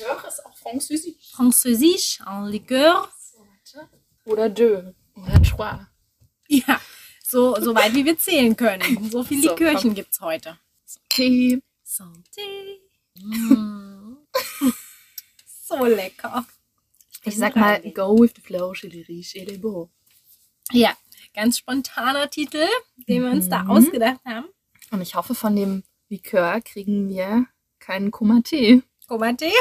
Likör ist auch Französisch. Französisch, en liqueur. Oder deux. Oder trois. Ja, so, so weit wie wir zählen können. So viel So, Likörchen komm. gibt's heute. Tee. Santé. Mm. so lecker. Ich sag mal, go with the flow, les beaux. Ja, ganz spontaner Titel, den wir uns da Mhm. ausgedacht haben. Und ich hoffe, von dem Likör kriegen wir keinen Kumate. Komate.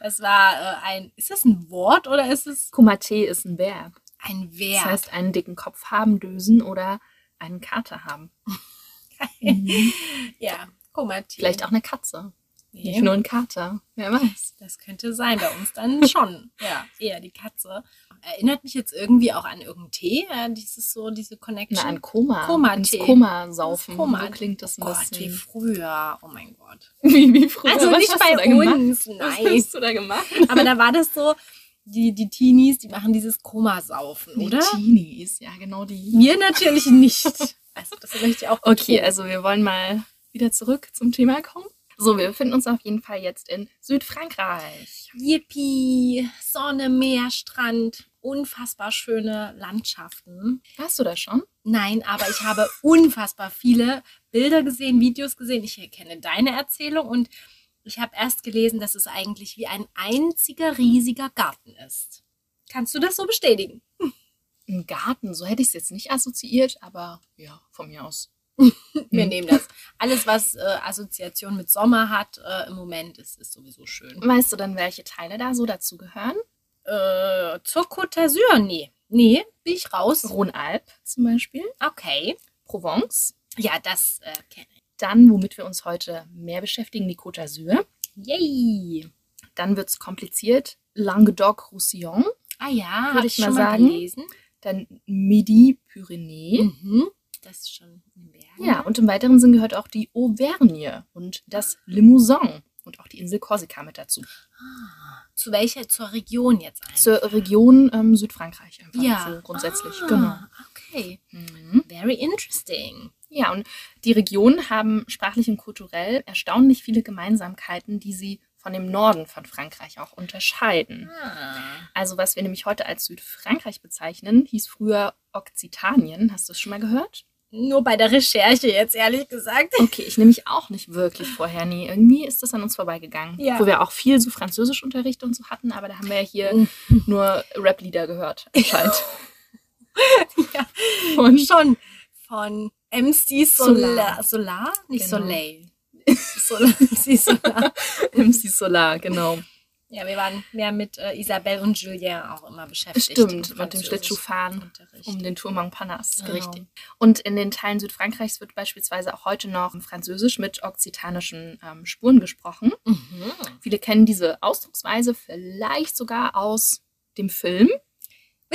Das war äh, ein, ist das ein Wort oder ist es Kumate ist ein Verb. ein Das Verb? heißt, einen dicken Kopf haben, dösen oder einen Kater haben. ja, Komate. Vielleicht auch eine Katze. Nee, Nicht nur ein Kater. Wer weiß. das könnte sein bei uns dann schon. ja, eher die Katze. Erinnert mich jetzt irgendwie auch an irgendeinen Tee, dieses so, diese Connection. Na, ein Koma. Koma-Tee. Ins Koma. So klingt das ein Gott, wie bisschen. früher. Oh mein Gott. Wie, wie früher. Also Was nicht bei da gemacht? uns, Was nein. hast du da gemacht? Aber da war das so, die, die Teenies, die machen dieses Komasaufen, Die oder? Teenies, ja genau die. Wir natürlich nicht. Also das möchte ich auch Okay, betonen. also wir wollen mal wieder zurück zum Thema kommen. So, wir befinden uns auf jeden Fall jetzt in Südfrankreich. Yippie, Sonne, Meer, Strand, unfassbar schöne Landschaften. Warst du da schon? Nein, aber ich habe unfassbar viele Bilder gesehen, Videos gesehen. Ich kenne deine Erzählung und ich habe erst gelesen, dass es eigentlich wie ein einziger riesiger Garten ist. Kannst du das so bestätigen? Ein Garten, so hätte ich es jetzt nicht assoziiert, aber ja, von mir aus. Wir Mhm. nehmen das. Alles, was äh, Assoziation mit Sommer hat äh, im Moment, ist, ist sowieso schön. Weißt du dann, welche Teile da so dazugehören? Äh, zur Côte d'Azur? Nee. Nee, bin ich raus. Rhône-Alpes zum Beispiel, Okay. Provence. Ja, das äh, kenne ich. Dann, womit wir uns heute mehr beschäftigen, die Côte d'Azur. Yay. Dann wird es kompliziert, Languedoc-Roussillon. Ah ja, habe ich ich mal mal sagen. gelesen. Dann Midi-Pyrénées. Mhm. Das ist schon in Bergen. Ja, und im weiteren Sinn gehört auch die Auvergne und das Limousin und auch die Insel Korsika mit dazu. Ah, zu welcher? Zur Region jetzt einfach. Zur Region ähm, Südfrankreich einfach ja. so grundsätzlich. Ah, Genau. Okay. Mhm. Very interesting. Ja, und die Regionen haben sprachlich und kulturell erstaunlich viele Gemeinsamkeiten, die sie von dem Norden von Frankreich auch unterscheiden. Ah. Also was wir nämlich heute als Südfrankreich bezeichnen, hieß früher Okzitanien. Hast du es schon mal gehört? Nur bei der Recherche jetzt, ehrlich gesagt. Okay, ich nehme mich auch nicht wirklich vorher. Nee, irgendwie ist das an uns vorbeigegangen. Ja. Wo wir auch viel so Französischunterricht und so hatten, aber da haben wir ja hier nur Rap-Lieder gehört, anscheinend. ja. Und Schon von MC Solar. Solar. Solar? Nicht Genau. Soleil. Solar. MC Solar. MC Solar, genau. Ja, wir waren mehr mit äh, Isabelle und Julien auch immer beschäftigt. Stimmt, im mit dem Schlittschuhfahren um den Tour Montparnasse. Genau. Richtig. Und in den Teilen Südfrankreichs wird beispielsweise auch heute noch Französisch mit okzitanischen ähm, Spuren gesprochen. Mhm. Viele kennen diese Ausdrucksweise vielleicht sogar aus dem Film.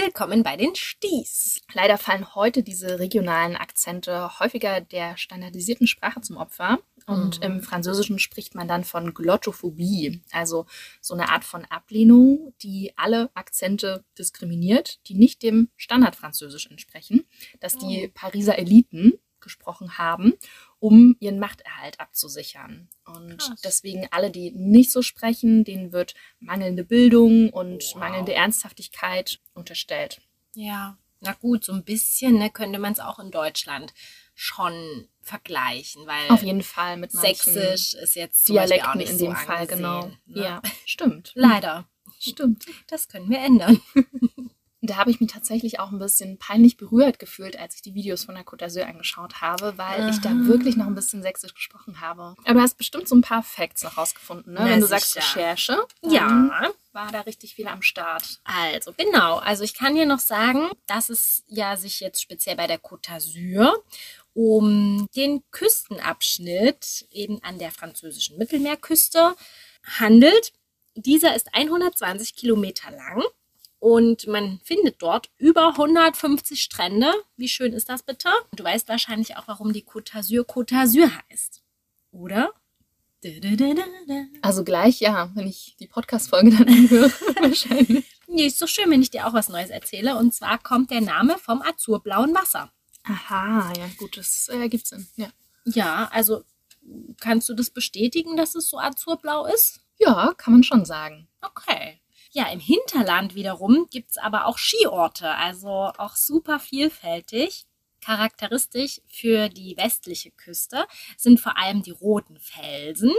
Willkommen bei den Sties. Leider fallen heute diese regionalen Akzente häufiger der standardisierten Sprache zum Opfer. Und Mhm. im Französischen spricht man dann von Glottophobie, also so eine Art von Ablehnung, die alle Akzente diskriminiert, die nicht dem Standardfranzösisch entsprechen, das die Oh. Pariser Eliten gesprochen haben, um ihren Machterhalt abzusichern. Und Krass. deswegen alle, die nicht so sprechen, denen wird mangelnde Bildung und Wow. mangelnde Ernsthaftigkeit unterstellt. Ja, na gut, so ein bisschen ne, könnte man es auch in Deutschland schon vergleichen, weil Auf jeden Fall mit Sächsisch ist jetzt zum Beispiel auch nicht in so dem Fall, angesehen, genau. Ne? Ja, stimmt. Leider. Stimmt. Das können wir ändern. Da habe ich mich tatsächlich auch ein bisschen peinlich berührt gefühlt, als ich die Videos von der Côte d'Azur angeschaut habe, weil ich da Aha. wirklich noch ein bisschen sächsisch gesprochen habe. Aber du hast bestimmt so ein paar Facts noch rausgefunden, ne? Na, Wenn du sagst sicher. Recherche, dann Ja. war da richtig viel am Start. Also, genau. Also ich kann dir noch sagen, dass es ja sich jetzt speziell bei der Côte d'Azur um den Küstenabschnitt eben an der französischen Mittelmeerküste handelt. Dieser ist 120 Kilometer lang und man findet dort über 150 Strände. Wie schön ist das bitte? Du weißt wahrscheinlich auch, warum die Côte d'Azur Côte d'Azur heißt. Oder? Also gleich, ja, wenn ich die Podcast-Folge dann anhöre, wahrscheinlich. Nee, ist doch schön, wenn ich dir auch was Neues erzähle. Und zwar kommt der Name vom azurblauen Wasser. Aha, ja, gut, das äh, ergibt Sinn. Ja. Ja, also kannst du das bestätigen, dass es so azurblau ist? Ja, kann man schon sagen. Okay. Ja, im Hinterland wiederum gibt's aber auch Skiorte, also auch super vielfältig. Charakteristisch für die westliche Küste sind vor allem die roten Felsen.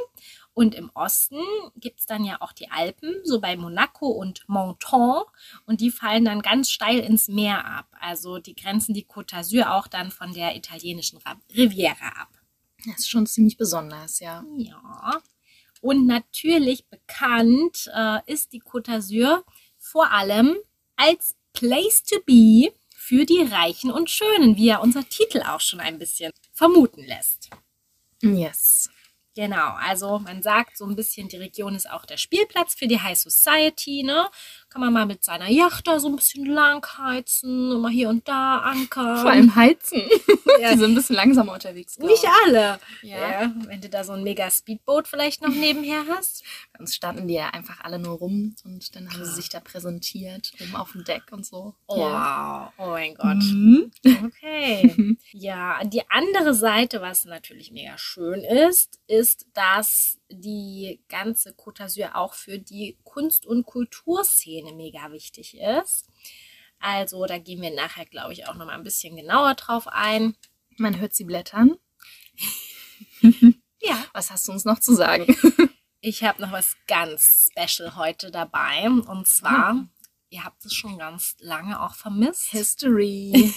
Und im Osten gibt's dann ja auch die Alpen, so bei Monaco und Menton. Und die fallen dann ganz steil ins Meer ab. Also die grenzen die Côte d'Azur auch dann von der italienischen Ra- Riviera ab. Das ist schon ziemlich besonders, ja. Ja. Und natürlich bekannt äh, ist die Côte d'Azur vor allem als Place to be für die Reichen und Schönen, wie ja unser Titel auch schon ein bisschen vermuten lässt. Yes. Genau, also man sagt so ein bisschen, die Region ist auch der Spielplatz für die High Society, ne? Kann man mal mit seiner Yacht da so ein bisschen langheizen und mal hier und da ankern. Vor allem heizen. Ja. Die sind ein bisschen langsamer unterwegs. glaub Nicht ich. alle. Ja. Ja, wenn du da so ein mega Speedboot vielleicht noch nebenher hast. Bei uns standen die ja einfach alle nur rum und dann haben Krass. sie sich da präsentiert, oben auf dem Deck und so. Wow, oh mein Gott. Mhm. Okay. Ja, die andere Seite, was natürlich mega schön ist, ist, dass die ganze Côte d'Azur auch für die Kunst- und Kulturszene mega wichtig ist. Also da gehen wir nachher, glaube ich, auch noch mal ein bisschen genauer drauf ein. Man hört sie blättern. Ja, Was hast du uns noch zu sagen? ich habe noch was ganz special heute dabei. Und zwar, ihr habt es schon ganz lange auch vermisst. History.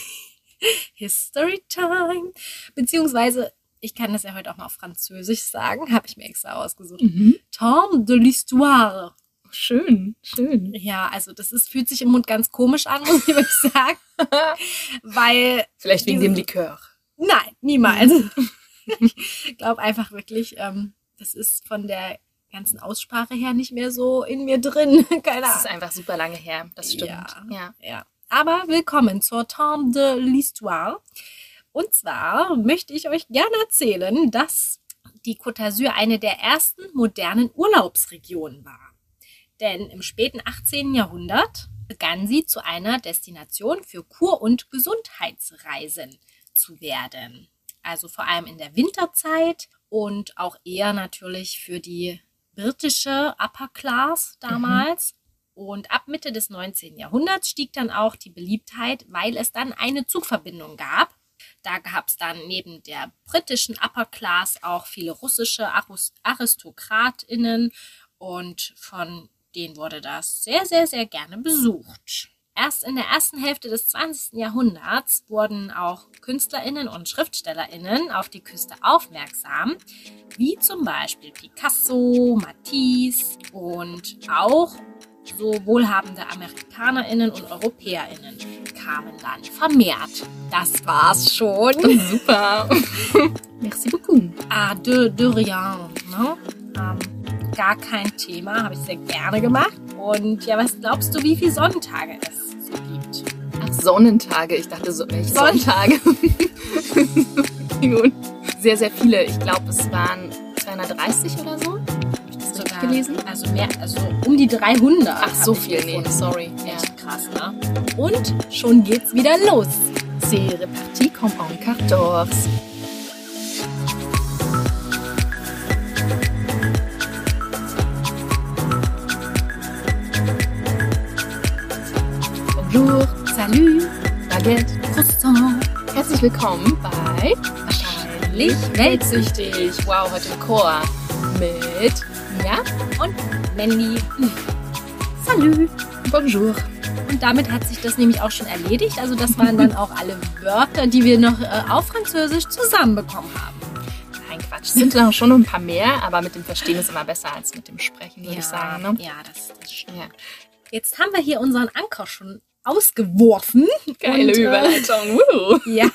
History Time. Beziehungsweise, ich kann das ja heute auch mal auf Französisch sagen, habe ich mir extra ausgesucht. mhm. Temps de l'histoire. Schön, schön. Ja, also das ist, fühlt sich im Mund ganz komisch an, muss ich wirklich sagen. Weil, Vielleicht wegen dem Likör. nein, niemals. ich glaube einfach wirklich, ähm, das ist von der ganzen Aussprache her nicht mehr so in mir drin. Keine Das ist Ahnung. einfach super lange her. Das stimmt. Ja. ja. Ja. Aber willkommen zur Temps de l'Histoire. Und zwar möchte ich euch gerne erzählen, dass die Côte d'Azur eine der ersten modernen Urlaubsregionen war. Denn im späten 18. Jahrhundert begann sie zu einer Destination für Kur- und Gesundheitsreisen zu werden. Also vor allem in der Winterzeit und auch eher natürlich für die britische Upper Class damals. Und ab Mitte des 19. Jahrhunderts stieg dann auch die Beliebtheit, weil es dann eine Zugverbindung gab. Da gab es dann neben der britischen Upper Class auch viele russische AristokratInnen und von denen wurde das sehr, sehr, sehr gerne besucht. Erst in der ersten Hälfte des 20. Jahrhunderts wurden auch KünstlerInnen und SchriftstellerInnen auf die Küste aufmerksam, wie zum Beispiel Picasso, Matisse und auch so wohlhabende AmerikanerInnen und EuropäerInnen kamen dann vermehrt. Das war's schon. Super. Merci beaucoup. Ah, de, de rien. Ne? Ähm, gar kein Thema, habe ich sehr gerne gemacht. Und ja, was glaubst du, wie viele Sonnentage es so gibt? Ach, Sonnentage. Ich dachte, so, welche Sonn- Sonnentage? Sehr, sehr viele. Ich glaube, es waren 230 oder so. Gelesen? Also mehr, also um die 300. Ach, so viel. Nee, sorry. Ja. Echt krass, ne? Und schon geht's wieder los. C'est reparti comme en 14. Bonjour, Salut, Baguette. Croissant. Herzlich willkommen bei Wahrscheinlich weltsüchtig. Wow, heute im Chor mit ja, Und Mandy. Salut. Bonjour. Und damit hat sich das nämlich auch schon erledigt. Also das waren dann auch alle Wörter, die wir noch äh, auf Französisch zusammenbekommen haben. Nein, Quatsch. Es sind noch schon ein paar mehr, aber mit dem Verstehen ist immer besser als mit dem Sprechen, würde ich sagen. Ne? ja das, das stimmt. Ja. Jetzt haben wir hier unseren Anker schon ausgeworfen. Geile Und, äh, Überleitung. Ja,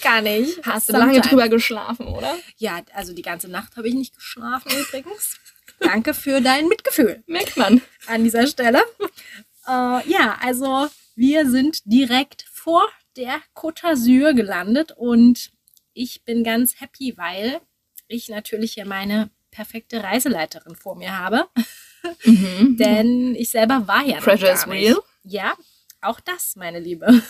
kann ich. Hast du lange drüber geschlafen, oder? Ja, also die ganze Nacht habe ich nicht geschlafen übrigens. Danke für dein Mitgefühl Merkt man. an dieser Stelle. Äh, ja, also wir sind direkt vor der Côte d'Azur gelandet und ich bin ganz happy, weil ich natürlich hier meine perfekte Reiseleiterin vor mir habe. Mhm. Denn ich selber war ja Pressure is real. Ja, auch das, meine Liebe.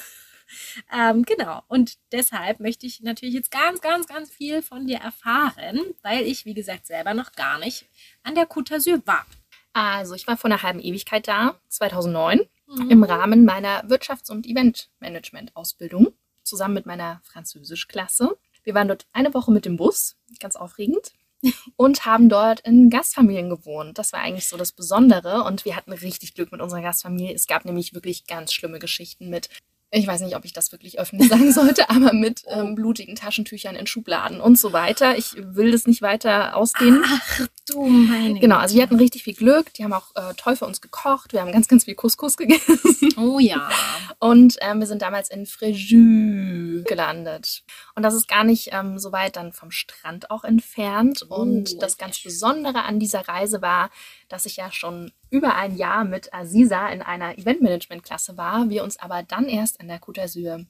Ähm, genau. Und deshalb möchte ich natürlich jetzt ganz, ganz, ganz viel von dir erfahren, weil ich, wie gesagt, selber noch gar nicht an der Côte d'Azur war. Also, ich war vor einer halben Ewigkeit da, 2009, mhm. im Rahmen meiner Wirtschafts- und Eventmanagement-Ausbildung, zusammen mit meiner Französischklasse. Wir waren dort eine Woche mit dem Bus, ganz aufregend, und haben dort in Gastfamilien gewohnt. Das war eigentlich so das Besondere und wir hatten richtig Glück mit unserer Gastfamilie. Es gab nämlich wirklich ganz schlimme Geschichten mit ich weiß nicht, ob ich das wirklich öffentlich sagen sollte, aber mit ähm, blutigen Taschentüchern in Schubladen und so weiter. Ich will das nicht weiter ausdehnen. Ach du meine. Genau, also wir hatten richtig viel Glück. Die haben auch äh, toll für uns gekocht. Wir haben ganz, ganz viel Couscous gegessen. Oh ja. Und ähm, wir sind damals in Fréjus gelandet. Und das ist gar nicht ähm, so weit dann vom Strand auch entfernt. Oh, und das ganz Besondere an dieser Reise war, dass ich ja schon über ein Jahr mit Aziza in einer Eventmanagement-Klasse war, wir uns aber dann erst an der Côte d'Azur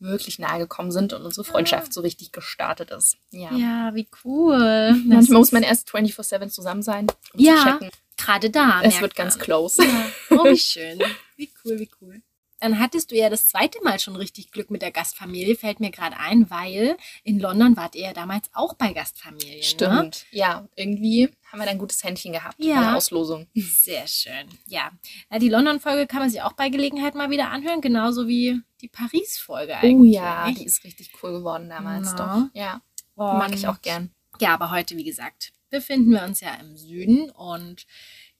wirklich nahe gekommen sind und unsere Freundschaft so richtig gestartet ist. Ja, ja wie cool. Manchmal muss man erst 24-7 zusammen sein, um ja, zu checken. Gerade da. Es wird ganz close. Ja. Oh, wie schön. Wie cool, wie cool. Dann hattest du ja das zweite Mal schon richtig Glück mit der Gastfamilie, fällt mir gerade ein, weil in London wart ihr ja damals auch bei Gastfamilien. Ne? Stimmt. Ne? Ja, irgendwie haben wir da ein gutes Händchen gehabt ja. bei der Auslosung. Sehr schön. Ja. Die London-Folge kann man sich auch bei Gelegenheit mal wieder anhören, genauso wie die Paris-Folge eigentlich. Oh ja, die ist richtig cool geworden damals Na. doch. Ja. Und mag ich auch gern. Ja, aber heute, wie gesagt, befinden wir uns ja im Süden und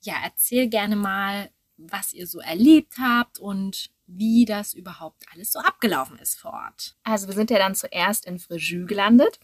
ja, erzähl gerne mal, was ihr so erlebt habt und wie das überhaupt alles so abgelaufen ist vor Ort. Also wir sind ja dann zuerst in Fréjus gelandet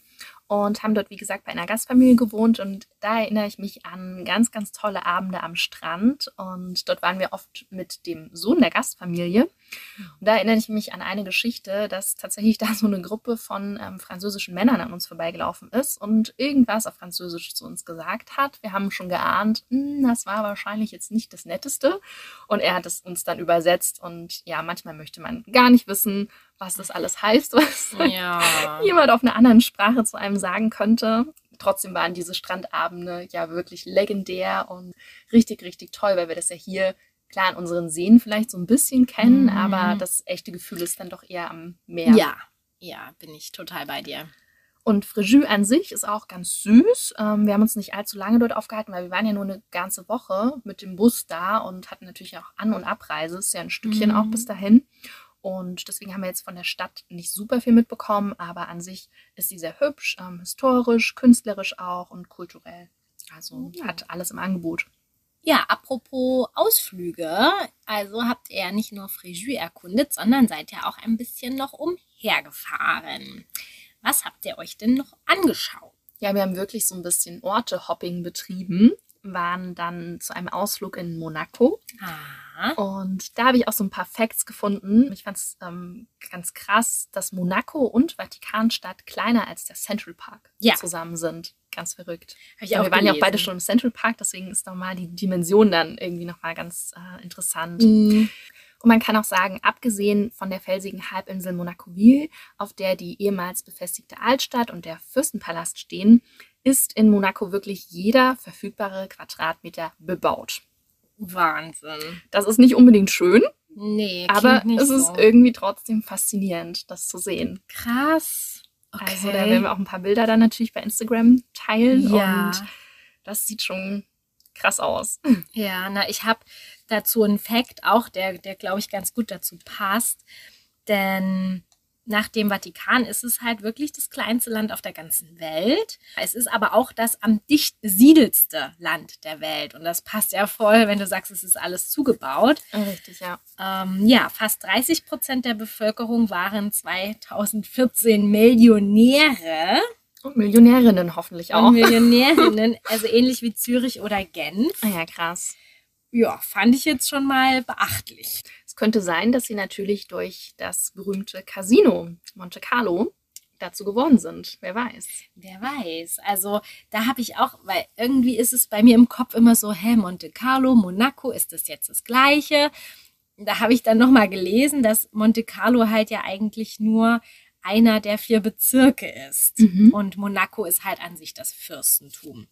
und haben dort, wie gesagt, bei einer Gastfamilie gewohnt. Und da erinnere ich mich an ganz, ganz tolle Abende am Strand. Und dort waren wir oft mit dem Sohn der Gastfamilie. Und da erinnere ich mich an eine Geschichte, dass tatsächlich da so eine Gruppe von ähm, französischen Männern an uns vorbeigelaufen ist und irgendwas auf Französisch zu uns gesagt hat. Wir haben schon geahnt, hm, das war wahrscheinlich jetzt nicht das Netteste. Und er hat es uns dann übersetzt. Und ja, manchmal möchte man gar nicht wissen, was das alles heißt, was ja. jemand auf einer anderen Sprache zu einem sagen könnte. Trotzdem waren diese Strandabende ja wirklich legendär und richtig, richtig toll, weil wir das ja hier klar an unseren Seen vielleicht so ein bisschen kennen, mhm. aber das echte Gefühl ist dann doch eher am Meer. Ja, ja, bin ich total bei dir. Und Fréjus an sich ist auch ganz süß. Ähm, wir haben uns nicht allzu lange dort aufgehalten, weil wir waren ja nur eine ganze Woche mit dem Bus da und hatten natürlich auch An- und Abreise. Ist ja ein Stückchen mhm. auch bis dahin. Und deswegen haben wir jetzt von der Stadt nicht super viel mitbekommen, aber an sich ist sie sehr hübsch, ähm, historisch, künstlerisch auch und kulturell. Also ja. hat alles im Angebot. Ja, apropos Ausflüge, also habt ihr ja nicht nur Fréjus erkundet, sondern seid ja auch ein bisschen noch umhergefahren. Was habt ihr euch denn noch angeschaut? Ja, wir haben wirklich so ein bisschen Orte-Hopping betrieben waren dann zu einem Ausflug in Monaco. Ah. Und da habe ich auch so ein paar Facts gefunden. Ich fand es ähm, ganz krass, dass Monaco und Vatikanstadt kleiner als der Central Park ja. zusammen sind. Ganz verrückt. wir gelesen. waren ja auch beide schon im Central Park, deswegen ist nochmal die Dimension dann irgendwie nochmal ganz äh, interessant. Mhm. Und man kann auch sagen, abgesehen von der felsigen Halbinsel Monacoville, auf der die ehemals befestigte Altstadt und der Fürstenpalast stehen, ist in Monaco wirklich jeder verfügbare Quadratmeter bebaut. Wahnsinn. Das ist nicht unbedingt schön. Nee, aber es so. ist irgendwie trotzdem faszinierend, das zu sehen. Krass. Okay. Also da werden wir auch ein paar Bilder dann natürlich bei Instagram teilen ja. und das sieht schon krass aus. Ja, na, ich habe dazu einen Fact auch, der, der glaube ich ganz gut dazu passt. Denn nach dem Vatikan ist es halt wirklich das kleinste Land auf der ganzen Welt. Es ist aber auch das am dicht besiedelste Land der Welt. Und das passt ja voll, wenn du sagst, es ist alles zugebaut. Richtig, ja. Ähm, ja, fast 30 Prozent der Bevölkerung waren 2014 Millionäre. Und Millionärinnen hoffentlich auch. Und Millionärinnen, also ähnlich wie Zürich oder Genf. Ah ja, krass. Ja, fand ich jetzt schon mal beachtlich. Es könnte sein, dass sie natürlich durch das berühmte Casino Monte Carlo dazu geworden sind. Wer weiß. Wer weiß. Also da habe ich auch, weil irgendwie ist es bei mir im Kopf immer so, hä, Monte Carlo, Monaco, ist das jetzt das gleiche? Da habe ich dann nochmal gelesen, dass Monte Carlo halt ja eigentlich nur einer der vier Bezirke ist. Mhm. Und Monaco ist halt an sich das Fürstentum.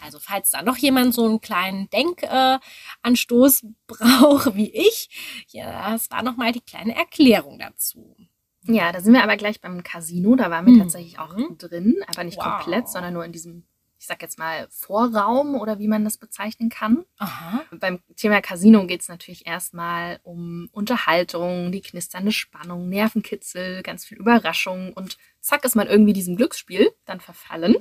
Also falls da noch jemand so einen kleinen Denkanstoß äh, braucht wie ich, ja, das war nochmal die kleine Erklärung dazu. Ja, da sind wir aber gleich beim Casino. Da waren wir Mhm. tatsächlich auch drin, aber nicht Wow. komplett, sondern nur in diesem, ich sag jetzt mal, Vorraum oder wie man das bezeichnen kann. Aha. Beim Thema Casino geht es natürlich erstmal um Unterhaltung, die knisternde Spannung, Nervenkitzel, ganz viel Überraschung und zack ist man irgendwie diesem Glücksspiel dann verfallen.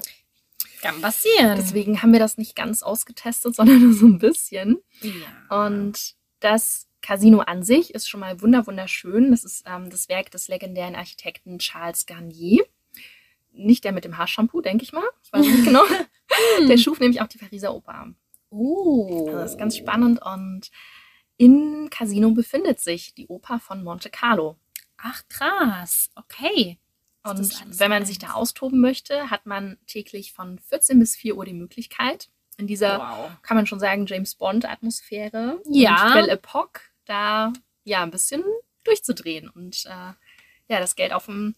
Kann passieren. Deswegen haben wir das nicht ganz ausgetestet, sondern nur so ein bisschen. ja. Und das Casino an sich ist schon mal wunder wunderschön. Das ist ähm, das Werk des legendären Architekten Charles Garnier. Nicht der mit dem Haarshampoo, denke ich mal. Ich weiß nicht genau. Der schuf nämlich auch die Pariser Oper. Oh. Also das ist ganz spannend. Und im Casino befindet sich die Oper von Monte Carlo. Ach, krass. Okay. Und wenn man sich da austoben möchte, hat man täglich von 14 bis 4 Uhr die Möglichkeit, in dieser Wow. kann man schon sagen, James Bond-Atmosphäre Ja. und Belle Epoque da ja ein bisschen durchzudrehen und äh, ja, das Geld auf den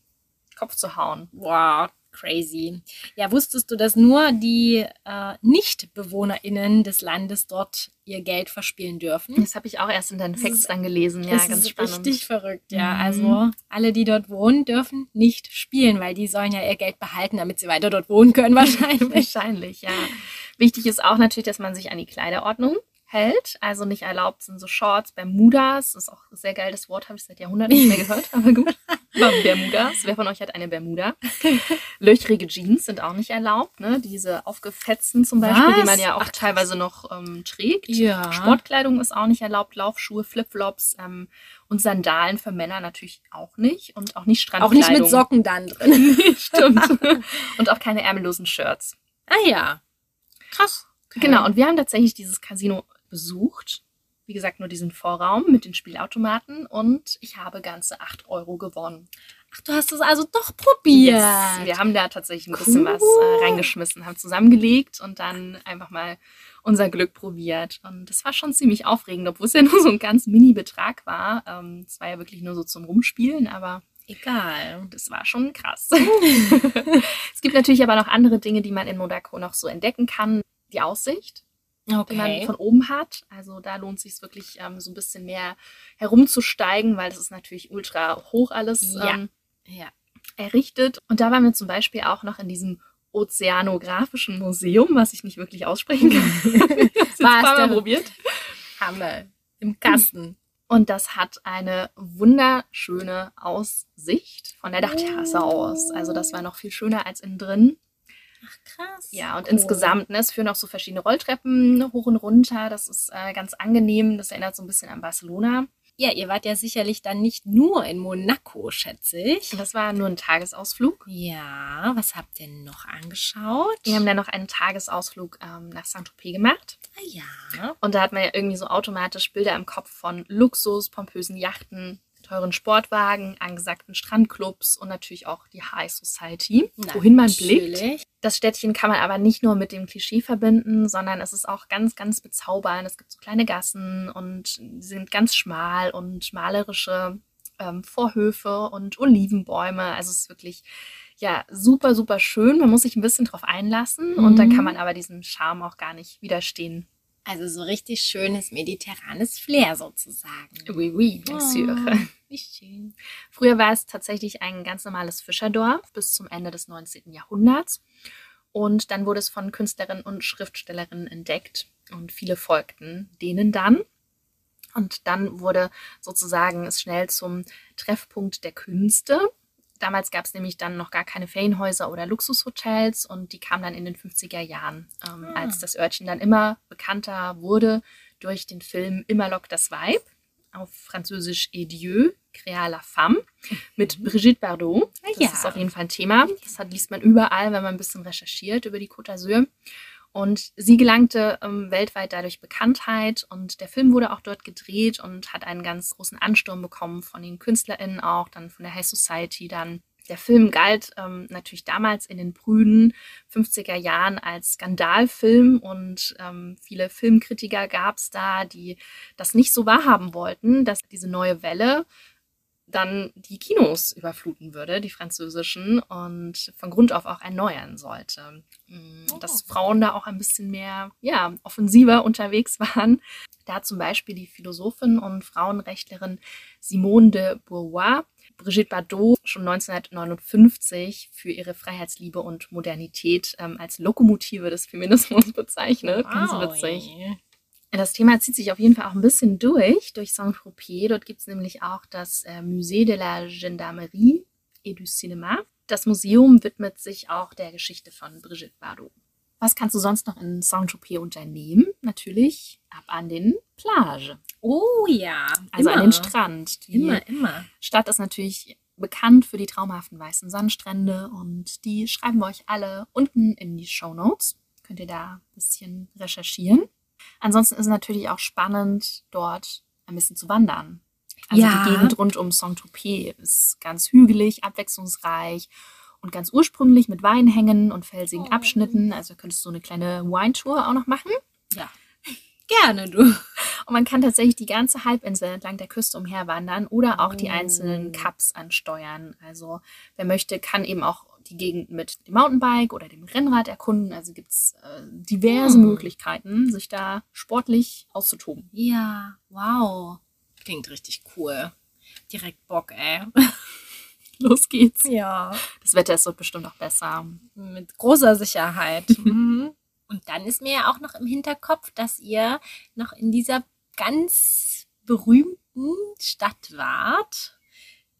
Kopf zu hauen. Wow, crazy. Ja, wusstest du, dass nur die äh, Nicht-BewohnerInnen des Landes dort ihr Geld verspielen dürfen? Das habe ich auch erst in deinen Facts dann gelesen. Ja, das ganz ist spannend. richtig verrückt, ja. Mhm. Also alle, die dort wohnen, dürfen nicht spielen, weil die sollen ja ihr Geld behalten, damit sie weiter dort wohnen können wahrscheinlich. Wahrscheinlich, ja. Wichtig ist auch natürlich, dass man sich an die Kleiderordnung hält. Also nicht erlaubt sind so Shorts, Bermudas. Das ist auch ein sehr geil, das Wort habe ich seit Jahrhunderten nicht mehr gehört, aber gut. Aber Bermudas. Wer von euch hat eine Bermuda? Löchrige Jeans sind auch nicht erlaubt, ne? Diese aufgefetzten zum Beispiel, die Was? man ja auch Ach, teilweise noch ähm, trägt. Ja. Sportkleidung ist auch nicht erlaubt, Laufschuhe, Flipflops ähm, und Sandalen für Männer natürlich auch nicht und auch nicht Auch Strandkleidung. nicht mit Socken dann drin. Stimmt. und auch keine ärmellosen Shirts. ah ja. Krass. Genau, und wir haben tatsächlich dieses Casino besucht. Wie gesagt, nur diesen Vorraum mit den Spielautomaten und ich habe ganze 8 Euro gewonnen. Ach, du hast es also doch probiert. Yes. Wir haben da tatsächlich ein bisschen Cool. was äh, reingeschmissen, haben zusammengelegt und dann einfach mal unser Glück probiert. Und das war schon ziemlich aufregend, obwohl es ja nur so ein ganz Mini-Betrag war. Ähm, Es war ja wirklich nur so zum Rumspielen, aber Egal. das war schon krass. es gibt natürlich aber noch andere Dinge, die man in Monaco noch so entdecken kann. Die Aussicht. Die man Okay. von oben hat. Also da lohnt sich wirklich ähm, so ein bisschen mehr herumzusteigen, weil das ist natürlich ultra hoch alles ähm, Ja. errichtet. Und da waren wir zum Beispiel auch noch in diesem Ozeanografischen Museum, was ich nicht wirklich aussprechen kann. paar Mal probiert. Hammer. Im Kasten. Und das hat eine wunderschöne Aussicht von der Dachterrasse aus. Also das war noch viel schöner als innen drin. Ach, krass. Ja, und Cool. insgesamt, ne, es führen auch so verschiedene Rolltreppen hoch und runter. Das ist äh, ganz angenehm. Das erinnert so ein bisschen an Barcelona. Ja, ihr wart ja sicherlich dann nicht nur in Monaco, schätze ich. Das war nur ein Tagesausflug. Ja, was habt ihr noch angeschaut? Wir haben dann noch einen Tagesausflug ähm, nach Saint-Tropez gemacht. ah, ja. Und da hat man ja irgendwie so automatisch Bilder im Kopf von Luxus, pompösen Yachten, teuren Sportwagen, angesagten Strandclubs und natürlich auch die High Society, wohin man blickt. Natürlich. Das Städtchen kann man aber nicht nur mit dem Klischee verbinden, sondern es ist auch ganz, ganz bezaubernd. Es gibt so kleine Gassen und sie sind ganz schmal und malerische ähm, Vorhöfe und Olivenbäume. Also es ist wirklich ja super, super schön. Man muss sich ein bisschen drauf einlassen und dann Mhm. kann man aber diesem Charme auch gar nicht widerstehen. Also so richtig schönes mediterranes Flair sozusagen. Oui, oui, bien sûr. Oh, wie schön. Früher war es tatsächlich ein ganz normales Fischerdorf bis zum Ende des 19. Jahrhunderts. Und dann wurde es von Künstlerinnen und Schriftstellerinnen entdeckt und viele folgten denen dann. Und dann wurde sozusagen es schnell zum Treffpunkt der Künste. Damals gab es nämlich dann noch gar keine Ferienhäuser oder Luxushotels und die kamen dann in den 50er Jahren, ähm, Ah. als das Örtchen dann immer bekannter wurde durch den Film Immer lockt das Weib auf Französisch Et Dieu, Créa la Femme mit Brigitte Bardot. Ah, Das ja. ist auf jeden Fall ein Thema. Das hat, liest man überall, wenn man ein bisschen recherchiert über die Côte d'Azur. Und sie gelangte ähm, weltweit dadurch Bekanntheit und der Film wurde auch dort gedreht und hat einen ganz großen Ansturm bekommen von den KünstlerInnen auch, dann von der High Society dann. Der Film galt ähm, natürlich damals in den frühen 50er Jahren als Skandalfilm und ähm, viele Filmkritiker gab es da, die das nicht so wahrhaben wollten, dass diese neue Welle dann die Kinos überfluten würde, die französischen, und von Grund auf auch erneuern sollte. Mm, Oh. Dass Frauen da auch ein bisschen mehr, ja, offensiver unterwegs waren. Da zum Beispiel die Philosophin und Frauenrechtlerin Simone de Beauvoir Brigitte Bardot schon 1959 für ihre Freiheitsliebe und Modernität ähm, als Lokomotive des Feminismus bezeichnet. Ganz witzig. Das Thema zieht sich auf jeden Fall auch ein bisschen durch, durch Saint-Tropez. Dort gibt es nämlich auch das äh, Musée de la Gendarmerie et du Cinéma. Das Museum widmet sich auch der Geschichte von Brigitte Bardot. Was kannst du sonst noch in Saint-Tropez unternehmen? Natürlich ab an den Plage. Oh ja. Also immer. an den Strand. Die Immer, immer. Stadt ist natürlich bekannt für die traumhaften weißen Sandstrände und die schreiben wir euch alle unten in die Show Notes. Könnt ihr da ein bisschen recherchieren. Ansonsten ist es natürlich auch spannend, dort ein bisschen zu wandern. Also Ja. die Gegend rund um Saint-Tropez ist ganz hügelig, abwechslungsreich und ganz ursprünglich mit Weinhängen und felsigen Oh. Abschnitten. Also könntest du eine kleine Wine-Tour auch noch machen. Ja. Gerne, du. Und man kann tatsächlich die ganze Halbinsel entlang der Küste umherwandern oder auch die Oh. einzelnen Cups ansteuern. Also wer möchte, kann eben auch die Gegend mit dem Mountainbike oder dem Rennrad erkunden. Also gibt es äh, diverse Hm. Möglichkeiten, sich da sportlich auszutoben. Ja, wow. Klingt richtig cool. Direkt Bock, ey. Los geht's. Ja. Das Wetter ist dort bestimmt auch besser. Mit großer Sicherheit. Mhm. Und dann ist mir ja auch noch im Hinterkopf, dass ihr noch in dieser ganz berühmten Stadt wart,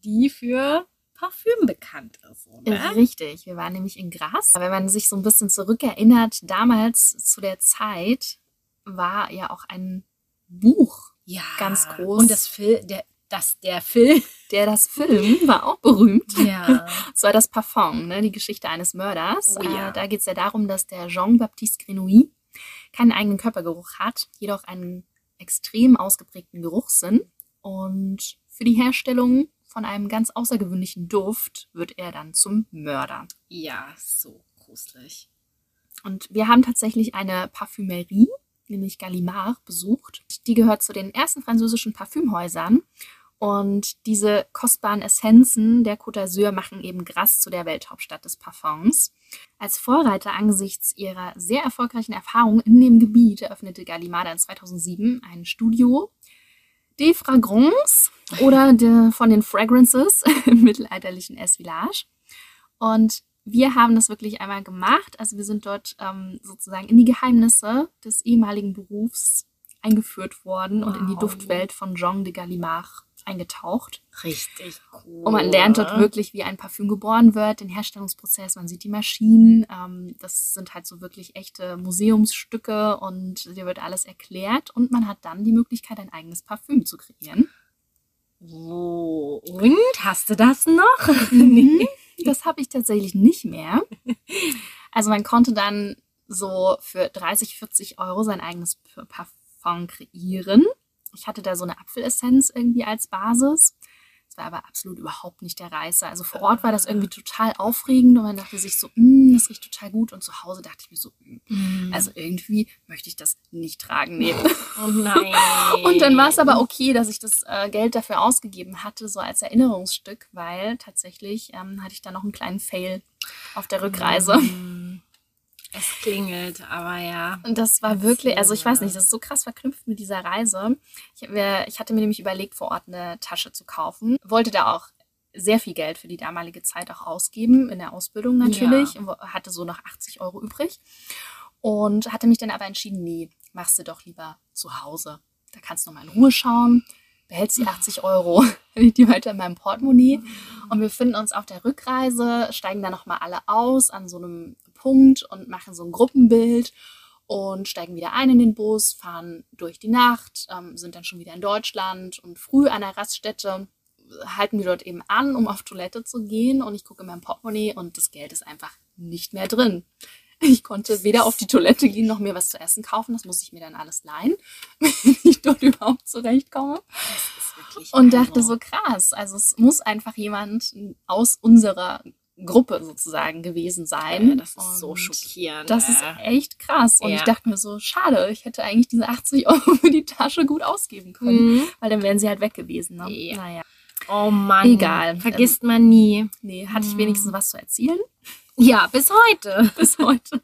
die für Parfüm bekannt ist, oder? Richtig, wir waren nämlich in Gras. Wenn man sich so ein bisschen zurückerinnert, damals zu der Zeit war ja auch ein Buch Ja. Ganz groß. Und das Fil der, das, der Film. Der das Film war auch berühmt. Ja. Das war das Parfum, ne? die Geschichte eines Mörders. Oh ja. Äh, da geht es ja darum, dass der Jean-Baptiste Grenouille keinen eigenen Körpergeruch hat, jedoch einen extrem ausgeprägten Geruchssinn. Und für die Herstellung von einem ganz außergewöhnlichen Duft wird er dann zum Mörder. ja, so gruselig. Und wir haben tatsächlich eine Parfümerie, nämlich Gallimard, besucht. Die gehört zu den ersten französischen Parfümhäusern. Und diese kostbaren Essenzen der Côte d'Azur machen eben Grasse zu der Welthauptstadt des Parfums. Als Vorreiter angesichts ihrer sehr erfolgreichen Erfahrungen in dem Gebiet eröffnete Gallimard dann 2007 ein Studio des Fragrance oder de, von den Fragrances im mittelalterlichen S-Village. Und wir haben das wirklich einmal gemacht. Also wir sind dort ähm, sozusagen in die Geheimnisse des ehemaligen Berufs eingeführt worden und in die Wow. Duftwelt von Jean de Gallimard eingetaucht. Richtig cool. Und man lernt dort wirklich, wie ein Parfüm geboren wird, den Herstellungsprozess, man sieht die Maschinen. Ähm, das sind halt so wirklich echte Museumsstücke und dir wird alles erklärt. Und man hat dann die Möglichkeit, ein eigenes Parfüm zu kreieren. So, und hast du das noch? Mhm. Das habe ich tatsächlich nicht mehr. Also man konnte dann so für 30, 40 Euro sein eigenes Parfum kreieren. Ich hatte da so eine Apfelessenz irgendwie als Basis. Das war aber absolut überhaupt nicht der Reißer. Also vor Ort war das irgendwie total aufregend und man dachte sich so, "Mm, das riecht total gut. Und zu Hause dachte ich mir so, "Mm, also irgendwie möchte ich das nicht tragen. Nee. oh nein. Und dann war es aber okay, dass ich das äh, Geld dafür ausgegeben hatte, so als Erinnerungsstück, weil tatsächlich ähm, hatte ich da noch einen kleinen Fail auf der Rückreise. Mm, Es klingelt, aber ja. Und das war wirklich, also ich weiß nicht, das ist so krass verknüpft mit dieser Reise. Ich, mir, ich hatte mir nämlich überlegt, vor Ort eine Tasche zu kaufen. Wollte da auch sehr viel Geld für die damalige Zeit auch ausgeben, in der Ausbildung natürlich. Und hatte so noch 80 Euro übrig. Und hatte mich dann aber entschieden, nee, machst du doch lieber zu Hause. Da kannst du noch mal in Ruhe schauen, behältst die 80 Euro, liegt die weiter in meinem Portemonnaie. Und wir finden uns auf der Rückreise, steigen dann nochmal alle aus an so einem Punkt und machen so ein Gruppenbild und steigen wieder ein in den Bus, fahren durch die Nacht, ähm, sind dann schon wieder in Deutschland und früh an der Raststätte halten wir dort eben an, um auf Toilette zu gehen und ich gucke in mein Portemonnaie und das Geld ist einfach nicht mehr drin. Ich konnte weder auf die Toilette gehen noch mir was zu essen kaufen. Das muss ich mir dann alles leihen, wenn ich dort überhaupt zurechtkomme. Das ist wirklich Und dachte so krass. Also es muss einfach jemand aus unserer Gruppe sozusagen gewesen sein. Das ist so Und schockierend. Das ist äh. echt krass. Und Ja. ich dachte mir so, schade, ich hätte eigentlich diese 80 Euro für die Tasche gut ausgeben können. Mhm. Weil dann wären sie halt weg gewesen. Ne? Ja. Naja. Oh Mann. Egal. Vergisst man nie. Nee, hatte ich Mhm. wenigstens was zu erzählen Ja, bis heute. bis heute.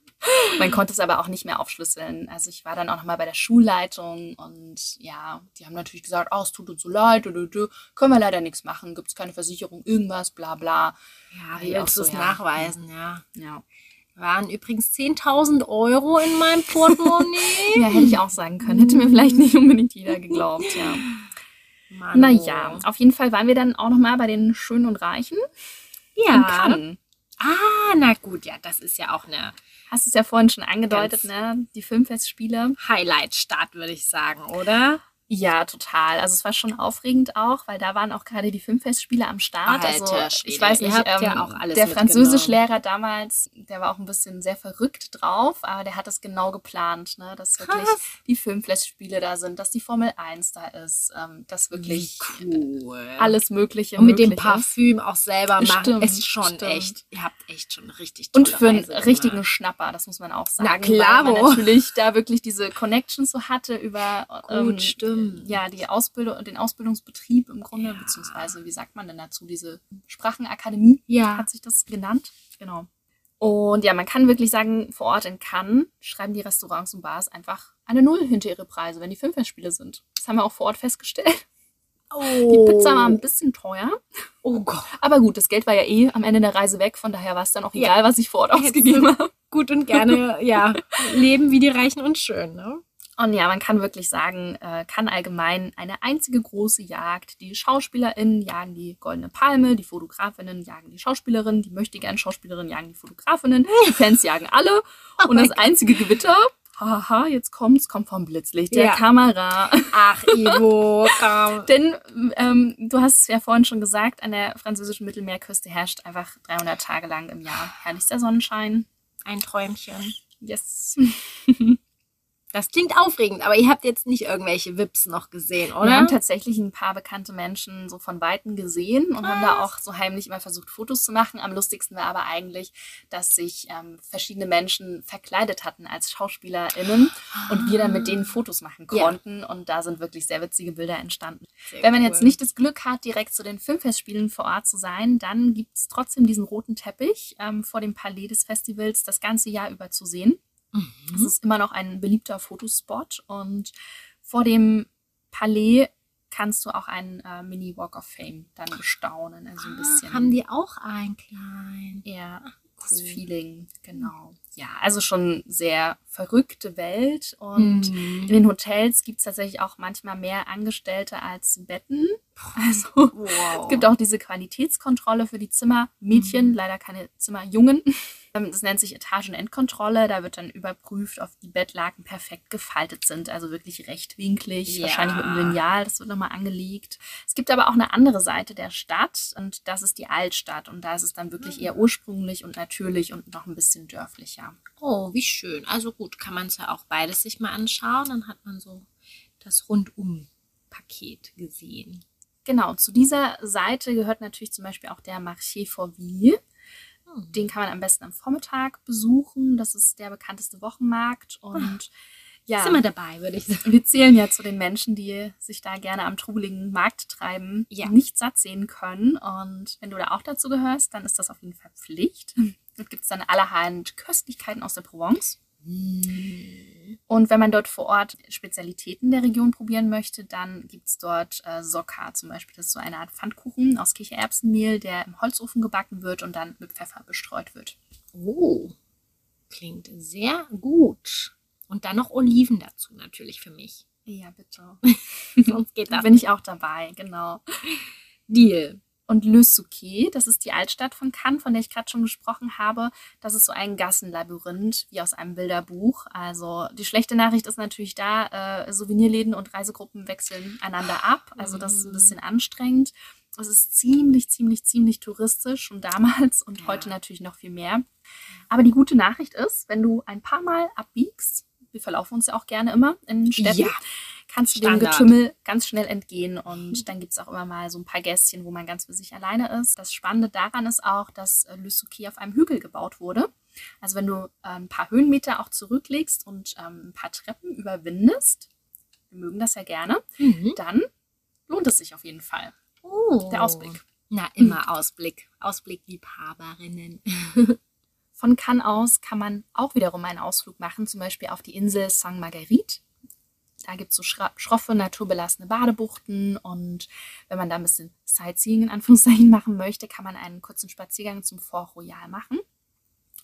Man konnte es aber auch nicht mehr aufschlüsseln. Also ich war dann auch nochmal bei der Schulleitung und ja, die haben natürlich gesagt, oh, es tut uns so leid, können wir leider nichts machen, gibt es keine Versicherung, irgendwas, bla bla. Ja, wie Ja, willst du es nachweisen, ja. Ja. Waren übrigens 10.000 Euro in meinem Portemonnaie. ja, hätte ich auch sagen können. Hätte mir vielleicht nicht unbedingt jeder geglaubt, ja. Mann, Naja, auf jeden Fall waren wir dann auch nochmal bei den Schönen und Reichen in ja. Cannes. Ah, na gut, ja, das ist ja auch eine Hast es ja vorhin schon angedeutet, ne? Die Filmfestspiele. Highlight-Stadt, würde ich sagen, oder? Ja, total. Also es war schon aufregend auch, weil da waren auch gerade die Filmfestspiele am Start. Alter also Schwede, ich weiß nicht, ja ähm, auch alles der. Französischlehrer damals, der war auch ein bisschen sehr verrückt drauf, aber der hat das genau geplant, ne? Dass wirklich Krass. die Filmfestspiele da sind, dass die Formel 1 da ist, ähm, dass wirklich cool. alles Mögliche Und mit dem möglich ist. Parfüm auch selber machen, Stimmt, ist schon stimmt. echt. Ihr habt echt schon richtig tolle Und für einen Reise gemacht. richtigen Schnapper, das muss man auch sagen. Na, klaro. Weil man natürlich da wirklich diese Connections so hatte über ähm, Gut, stimmt. ja, die Ausbildung, den Ausbildungsbetrieb im Grunde, Ja. beziehungsweise, wie sagt man denn dazu, diese Sprachenakademie Ja. hat sich das genannt. Genau. Und ja, man kann wirklich sagen, vor Ort in Cannes schreiben die Restaurants und Bars einfach eine Null hinter ihre Preise, wenn die Filmfestspiele sind. Das haben wir auch vor Ort festgestellt. Oh. Die Pizza war ein bisschen teuer. Oh Gott. Aber gut, das Geld war ja eh am Ende der Reise weg, von daher war es dann auch Ja. egal, was ich vor Ort ausgegeben habe. Gut und gerne, ja, leben wie die Reichen und schön, ne? Und ja, man kann wirklich sagen, äh, kann allgemein eine einzige große Jagd. Die SchauspielerInnen jagen die Goldene Palme, die Fotografinnen jagen die Schauspielerinnen, die möchtegern Schauspielerinnen jagen die Fotografinnen, die Fans jagen alle. und das einzige Gewitter, haha, jetzt kommt's, kommt vom Blitzlicht der Ja. Kamera. Ach, Ivo, komm. Denn ähm, du hast es ja vorhin schon gesagt, an der französischen Mittelmeerküste herrscht einfach 300 Tage lang im Jahr herrlichster Sonnenschein. Ein Träumchen. Yes. Das klingt aufregend, aber ihr habt jetzt nicht irgendwelche Vips noch gesehen, Wir oder? haben tatsächlich ein paar bekannte Menschen so von Weitem gesehen und haben da auch so heimlich immer versucht, Fotos zu machen. Am lustigsten war aber eigentlich, dass sich ähm, verschiedene Menschen verkleidet hatten als SchauspielerInnen und wir dann mit denen Fotos machen Ja. konnten. Und da sind wirklich sehr witzige Bilder entstanden. Sehr Wenn man cool. jetzt nicht das Glück hat, direkt zu den Filmfestspielen vor Ort zu sein, dann gibt es trotzdem diesen roten Teppich ähm, vor dem Palais des Festivals das ganze Jahr über zu sehen. Es Mhm. ist immer noch ein beliebter Fotospot und vor dem Palais kannst du auch einen äh, Mini Walk of Fame dann bestaunen. Also ein bisschen Ah, haben die auch einen kleinen? das cool. Feeling, genau. Ja, also schon sehr verrückte Welt und Mhm. in den Hotels gibt es tatsächlich auch manchmal mehr Angestellte als Betten. Also Wow. es gibt auch diese Qualitätskontrolle für die Zimmermädchen, leider keine Zimmerjungen. Ähm, Das nennt sich Etagenendkontrolle. Da wird dann überprüft, ob die Bettlaken perfekt gefaltet sind, also wirklich rechtwinklig, Ja. wahrscheinlich mit einem Lineal. Das wird nochmal angelegt. Es gibt aber auch eine andere Seite der Stadt und das ist die Altstadt. Und da ist es dann wirklich eher ursprünglich und natürlich und noch ein bisschen dörflicher. Oh, wie schön. Also gut, kann man es ja auch beides sich mal anschauen. Dann hat man so das Rundum-Paket gesehen. Genau, zu dieser Seite gehört natürlich zum Beispiel auch der Marché Fourville. Den kann man am besten am Vormittag besuchen. Das ist der bekannteste Wochenmarkt. Und ja, Sind wir dabei, würde ich sagen. wir zählen ja zu den Menschen, die sich da gerne am trubeligen Markt treiben, Ja. nicht satt sehen können. Und wenn du da auch dazu gehörst, dann ist das auf jeden Fall Pflicht. Dort gibt es dann allerhand Köstlichkeiten aus der Provence. Und wenn man dort vor Ort Spezialitäten der Region probieren möchte, dann gibt es dort äh, Sokka zum Beispiel. Das ist so eine Art Pfannkuchen aus Kichererbsenmehl, der im Holzofen gebacken wird und dann mit Pfeffer bestreut wird. Oh, klingt sehr gut. Und dann noch Oliven dazu natürlich für mich. Ja, bitte. Sonst geht Da das. bin ich auch dabei, genau. Deal. Und Le Souquet, das ist die Altstadt von Cannes, von der ich gerade schon gesprochen habe. Das ist so ein Gassenlabyrinth, wie aus einem Bilderbuch. Also die schlechte Nachricht ist natürlich da, äh, Souvenirläden und Reisegruppen wechseln einander ab. Also das ist ein bisschen anstrengend. Es ist ziemlich, ziemlich, ziemlich touristisch schon damals und Ja. heute natürlich noch viel mehr. Aber die gute Nachricht ist, wenn du ein paar Mal abbiegst, wir verlaufen uns ja auch gerne immer in Städten, Ja. Kannst du dem Standard. Getümmel ganz schnell entgehen. Und dann gibt es auch immer mal so ein paar Gässchen, wo man ganz für sich alleine ist. Das Spannende daran ist auch, dass äh, Le Souquet auf einem Hügel gebaut wurde. Also wenn du ein paar Höhenmeter auch zurücklegst und ähm, ein paar Treppen überwindest, wir mögen das ja gerne, Mhm. dann lohnt es sich auf jeden Fall. Oh. Der Ausblick. Na, immer Ausblick. Ausblickliebhaberinnen. Von Cannes aus kann man auch wiederum einen Ausflug machen, zum Beispiel auf die Insel Saint Marguerite. Da gibt es so schroffe, naturbelassene Badebuchten und wenn man da ein bisschen Sightseeing in Anführungszeichen machen möchte, kann man einen kurzen Spaziergang zum Fort Royal machen.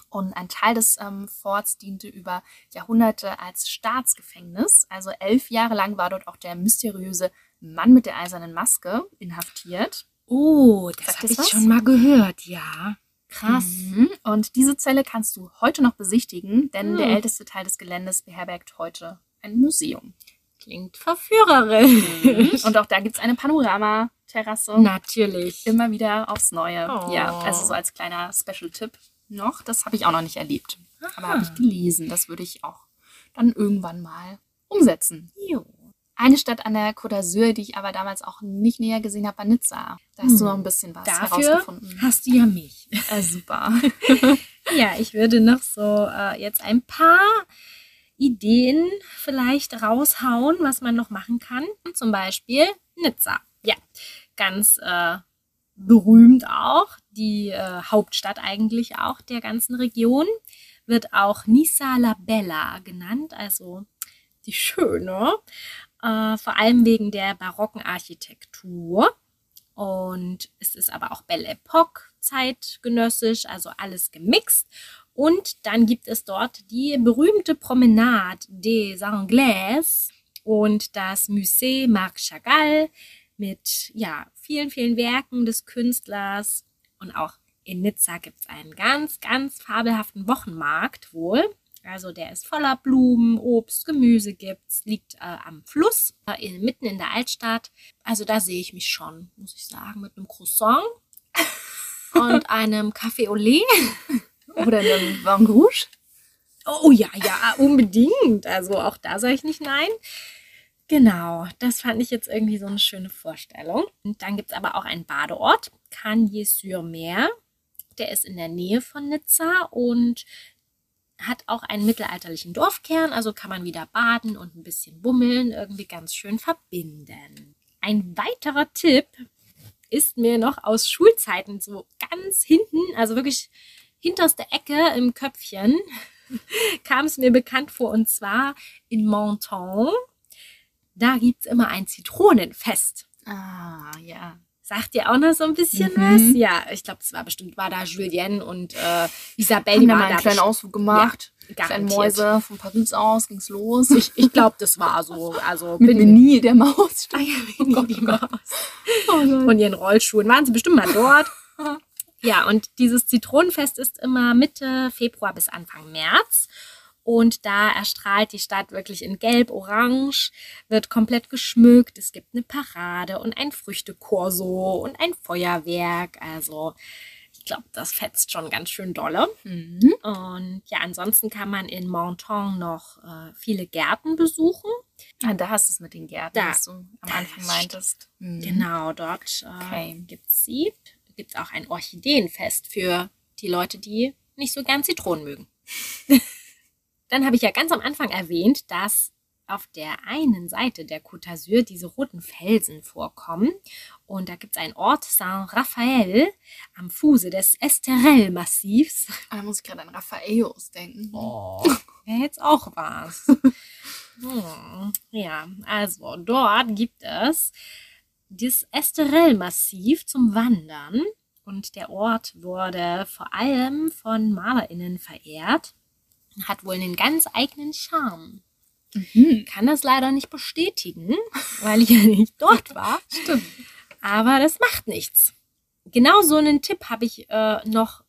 Und ein Teil des ähm, Forts diente über Jahrhunderte als Staatsgefängnis. Also elf Jahre lang war dort auch der mysteriöse Mann mit der eisernen Maske inhaftiert. Oh, das habe ich was? schon mal gehört, ja. Krass. Mhm. Und diese Zelle kannst du heute noch besichtigen, denn Hm. der älteste Teil des Geländes beherbergt heute ein Museum. Klingt verführerisch. Und auch da gibt es eine Panoramaterrasse. Natürlich. Immer wieder aufs Neue. Oh. Ja, also so als kleiner Special-Tipp noch. Das habe ich auch noch nicht erlebt. Aber Aha. habe ich gelesen. Das würde ich auch dann irgendwann mal umsetzen. Jo. Eine Stadt an der Côte d'Azur, die ich aber damals auch nicht näher gesehen habe, war Nizza. Da hast du Hm. noch ein bisschen was Dafür herausgefunden. hast du ja mich. Äh, super. Ja, ich würde noch so äh, jetzt ein paar Ideen vielleicht raushauen, was man noch machen kann. Zum Beispiel Nizza. Ja, ganz äh, berühmt auch. Die äh, Hauptstadt eigentlich auch der ganzen Region. Wird auch Nizza la Bella genannt, also die Schöne. Äh, vor allem wegen der barocken Architektur. Und es ist aber auch Belle Epoque zeitgenössisch, also alles gemixt. Und dann gibt es dort die berühmte Promenade des Anglais und das Musée Marc Chagall mit ja, vielen, vielen Werken des Künstlers. Und auch in Nizza gibt es einen ganz, ganz fabelhaften Wochenmarkt wohl. Also der ist voller Blumen, Obst, Gemüse gibt's, liegt äh, am Fluss, äh, mitten in der Altstadt. Also da sehe ich mich schon, muss ich sagen, mit einem Croissant und einem Café au lait. Oder der Vin Rouge. Oh ja, ja, unbedingt. Also auch da sage ich nicht nein. Genau, das fand ich jetzt irgendwie so eine schöne Vorstellung. Und dann gibt es aber auch einen Badeort, Cagnes-sur-Mer. Der ist in der Nähe von Nizza und hat auch einen mittelalterlichen Dorfkern, also kann man wieder baden und ein bisschen bummeln, irgendwie ganz schön verbinden. Ein weiterer Tipp ist mir noch aus Schulzeiten so ganz hinten, also wirklich hinterste Ecke im Köpfchen, kam es mir bekannt vor und zwar in Menton. Da gibt es immer ein Zitronenfest. Ah, ja. Sagt ihr auch noch so ein bisschen Mhm. was? Ja, ich glaube, es war bestimmt, war da Julienne und äh, Isabelle. Haben die waren mal einen kleinen Ausflug gemacht. Kleine garantiert. Mäuse von Paris aus ging's los. Ich, ich glaube, das war so. Also Mit Mini, der Maus. Ah, ja, Oh Gott, die oh Gott. Maus. Oh. Von ihren Rollschuhen waren sie bestimmt mal dort. Ja, und dieses Zitronenfest ist immer Mitte Februar bis Anfang März. Und da erstrahlt die Stadt wirklich in Gelb, Orange, wird komplett geschmückt. Es gibt eine Parade und ein Früchtekorso und ein Feuerwerk. Also, ich glaube, das fetzt schon ganz schön dolle. Mhm. Und ja, ansonsten kann man in Monton noch äh, viele Gärten besuchen. Ah, da hast du es mit den Gärten, Da. was du am Anfang meintest. Mhm. Genau, dort äh, Okay. gibt es sie. Gibt es auch ein Orchideenfest für die Leute, die nicht so gern Zitronen mögen. Dann habe ich ja ganz am Anfang erwähnt, dass auf der einen Seite der Côte d'Azur diese roten Felsen vorkommen. Und da gibt es einen Ort, Saint-Raphaël, am Fuße des Esterel-Massivs. Ah, Da muss ich gerade an Raffaeus denken. Oh, wäre jetzt auch was. Hm, ja, also dort gibt es das Esterel-Massiv zum Wandern. Und der Ort wurde vor allem von MalerInnen verehrt. und Hat wohl einen ganz eigenen Charme. Mhm. Kann das leider nicht bestätigen, weil ich ja nicht dort war. Stimmt. Aber das macht nichts. Genau so einen Tipp habe ich äh, noch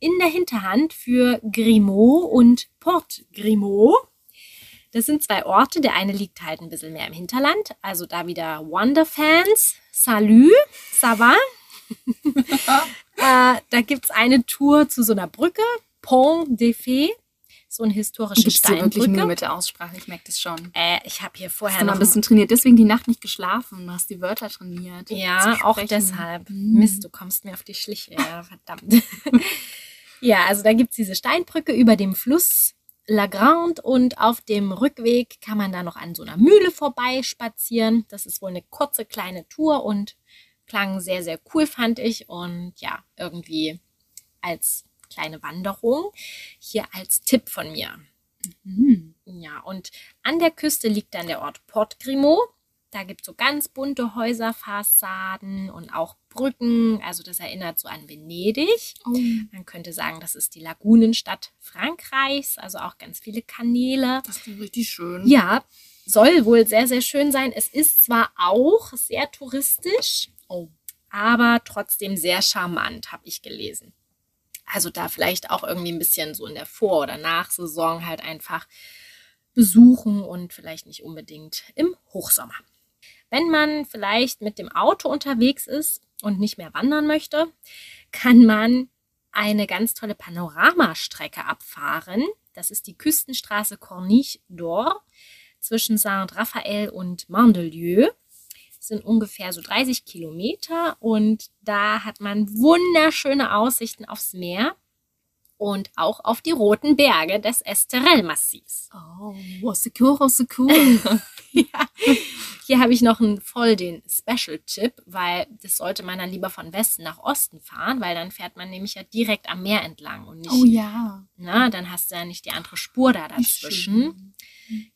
in der Hinterhand für Grimaud und Port Grimaud. Das sind zwei Orte. Der eine liegt halt ein bisschen mehr im Hinterland. Also da wieder Wonderfans. Salut, ça va? äh, da gibt es eine Tour zu so einer Brücke. Pont des Fées. So eine historische Gibst du wirklich Steinbrücke. mit der Aussprache? Ich merke das schon. Äh, ich habe hier Hast vorher mal noch ein bisschen trainiert, deswegen die Nacht nicht geschlafen. Du hast die Wörter trainiert. Ja, auch deshalb. Mhm. Mist, du kommst mir auf die Schliche. Ja, verdammt. ja, also da gibt's diese Steinbrücke über dem Fluss La Grande und auf dem Rückweg kann man da noch an so einer Mühle vorbeispazieren. Das ist wohl eine kurze kleine Tour und klang sehr, sehr cool, fand ich. Und ja, irgendwie als kleine Wanderung. Hier als Tipp von mir. Mhm. Ja, und an der Küste liegt dann der Ort Port Grimaud. Da gibt es so ganz bunte Häuserfassaden und auch Brücken. Also das erinnert so an Venedig. Oh. Man könnte sagen, das ist die Lagunenstadt Frankreichs, also auch ganz viele Kanäle. Das klingt richtig schön. Ja, soll wohl sehr, sehr schön sein. Es ist zwar auch sehr touristisch, Oh. aber trotzdem sehr charmant, habe ich gelesen. Also da vielleicht auch irgendwie ein bisschen so in der Vor- oder Nachsaison halt einfach besuchen und vielleicht nicht unbedingt im Hochsommer. Wenn man vielleicht mit dem Auto unterwegs ist und nicht mehr wandern möchte, kann man eine ganz tolle Panoramastrecke abfahren. Das ist die Küstenstraße Corniche d'Or zwischen Saint-Raphael und Mandelieu. Das sind ungefähr so 30 Kilometer und da hat man wunderschöne Aussichten aufs Meer und auch auf die roten Berge des Esterel-Massivs. Oh, oh, secure, oh, secure. Ja. Hier habe ich noch einen voll den Special-Tipp, weil das sollte man dann lieber von Westen nach Osten fahren, weil dann fährt man nämlich ja direkt am Meer entlang und nicht, oh ja. na, dann hast du ja nicht die andere Spur da dazwischen.